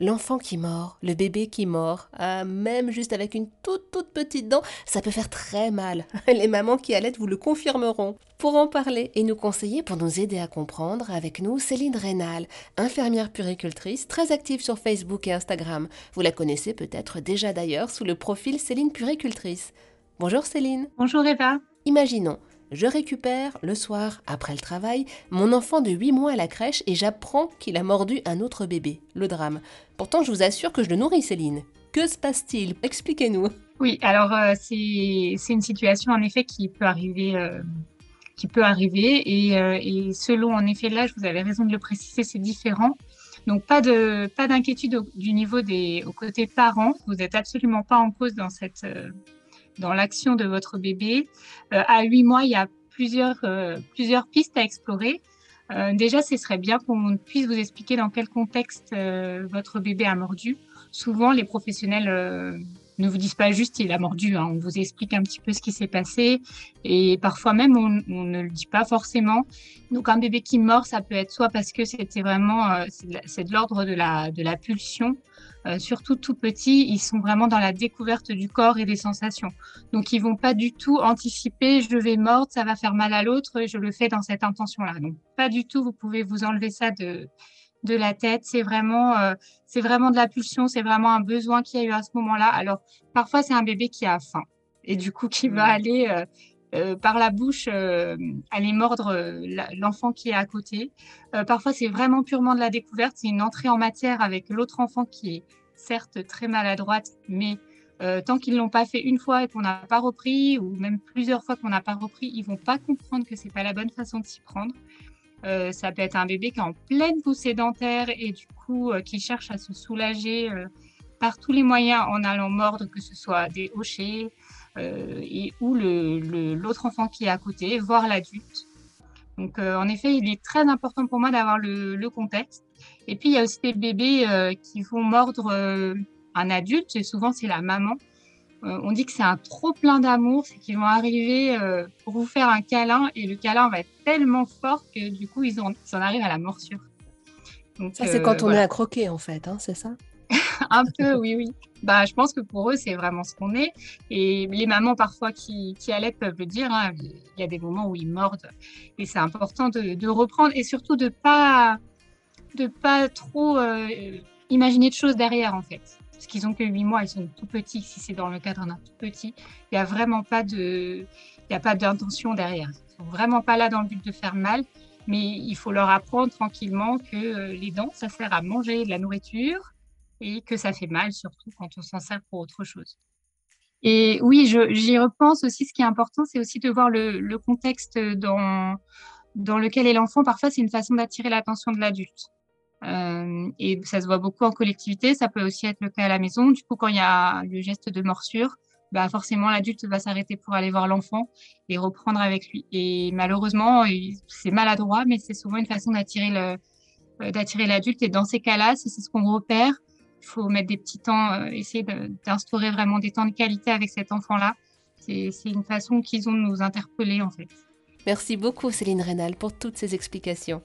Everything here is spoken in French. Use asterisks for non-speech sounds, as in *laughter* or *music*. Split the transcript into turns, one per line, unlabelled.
L'enfant qui mord, le bébé qui mord, ah, même juste avec une toute toute petite dent, ça peut faire très mal. *laughs* Les mamans qui allaitent vous le confirmeront. Pour en parler et nous conseiller pour nous aider à comprendre, avec nous Céline Rénal, infirmière puricultrice, très active sur Facebook et Instagram. Vous la connaissez peut-être déjà d'ailleurs sous le profil Céline Puricultrice. Bonjour Céline.
Bonjour Eva.
Imaginons, je récupère, le soir, après le travail, mon enfant de 8 mois à la crèche et j'apprends qu'il a mordu un autre bébé. Le drame. Pourtant, je vous assure que je le nourris, Céline. Que se passe-t-il? Expliquez-nous.
Oui, alors euh, c'est une situation en effet qui peut arriver. Euh, qui peut arriver et, euh, selon en effet l'âge, vous avez raison de le préciser, c'est différent. Donc pas de pas d'inquiétude du niveau des au côté parents. Vous n'êtes absolument pas en cause dans cette dans l'action de votre bébé. Euh, à huit mois, il y a plusieurs, euh, plusieurs pistes à explorer. Euh, déjà, ce serait bien qu'on puisse vous expliquer dans quel contexte votre bébé a mordu. Souvent, les professionnels ne vous disent pas juste il a mordu, hein. on vous explique un petit peu ce qui s'est passé et parfois même on, ne le dit pas forcément. Donc un bébé qui mord, ça peut être soit parce que c'était vraiment euh, c'est de l'ordre de la, de la pulsion, euh, surtout tout petits, ils sont vraiment dans la découverte du corps et des sensations. Donc ils vont pas du tout anticiper je vais mordre, ça va faire mal à l'autre, je le fais dans cette intention-là. Donc pas du tout, vous pouvez vous enlever ça de de la tête. C'est vraiment, euh, c'est vraiment de la pulsion, c'est vraiment un besoin qu'il y a eu à ce moment-là. Alors, parfois, c'est un bébé qui a faim et du coup qui va aller euh, euh, par la bouche aller mordre l'enfant qui est à côté. parfois, c'est vraiment purement de la découverte. C'est une entrée en matière avec l'autre enfant qui est certes très maladroite, mais tant qu'ils l'ont pas fait une fois et qu'on n'a pas repris, ou même plusieurs fois qu'on n'a pas repris, ils vont pas comprendre que c'est pas la bonne façon de s'y prendre. Euh, ça peut être un bébé qui est en pleine poussée dentaire et du coup euh, qui cherche à se soulager euh, par tous les moyens en allant mordre, que ce soit des hochets et, ou l'autre enfant qui est à côté, voire l'adulte. Donc en effet, il est très important pour moi d'avoir le, le, contexte. Et puis il y a aussi des bébés qui vont mordre un adulte, et souvent c'est la maman. Euh, on dit que c'est un trop plein d'amour, c'est qu'ils vont arriver euh, pour vous faire un câlin et le câlin va être tellement fort que du coup ils en, arrivent à la morsure.
ça c'est quand euh, on est à croquer en fait, hein, c'est ça? *laughs*
Un peu, oui, oui. Bah, je pense que pour eux c'est vraiment ce qu'on est. Et les mamans parfois qui, qui allaitent peuvent le dire. Hein, il y a des moments où ils mordent et c'est important de, reprendre et surtout de pas de pas trop imaginer de choses derrière en fait parce qu'ils ont que 8 mois, ils sont tout petits. Si c'est dans le cadre d'un tout petit, il n'y a vraiment pas de, il a pas d'intention derrière. Ils sont vraiment pas là dans le but de faire mal, mais il faut leur apprendre tranquillement que euh, les dents, ça sert à manger de la nourriture et que ça fait mal, surtout quand on s'en sert pour autre chose. Et oui, j'y repense aussi. Ce qui est important, c'est aussi de voir le, le contexte dans, dans lequel est l'enfant. Parfois, c'est une façon d'attirer l'attention de l'adulte. Euh, et ça se voit beaucoup en collectivité, ça peut aussi être le cas à la maison. Du coup, quand il y a le geste de morsure, bah forcément l'adulte va s'arrêter pour aller voir l'enfant et reprendre avec lui. Et malheureusement, c'est maladroit, mais c'est souvent une façon euh, d'attirer l'adulte. Et dans ces cas-là, si c'est ce qu'on repère, il faut mettre des petits temps, euh, essayer d'instaurer vraiment des temps de qualité avec cet enfant-là. C'est une façon qu'ils ont de nous interpeller en fait.
Merci beaucoup Céline Rénal pour toutes ces explications.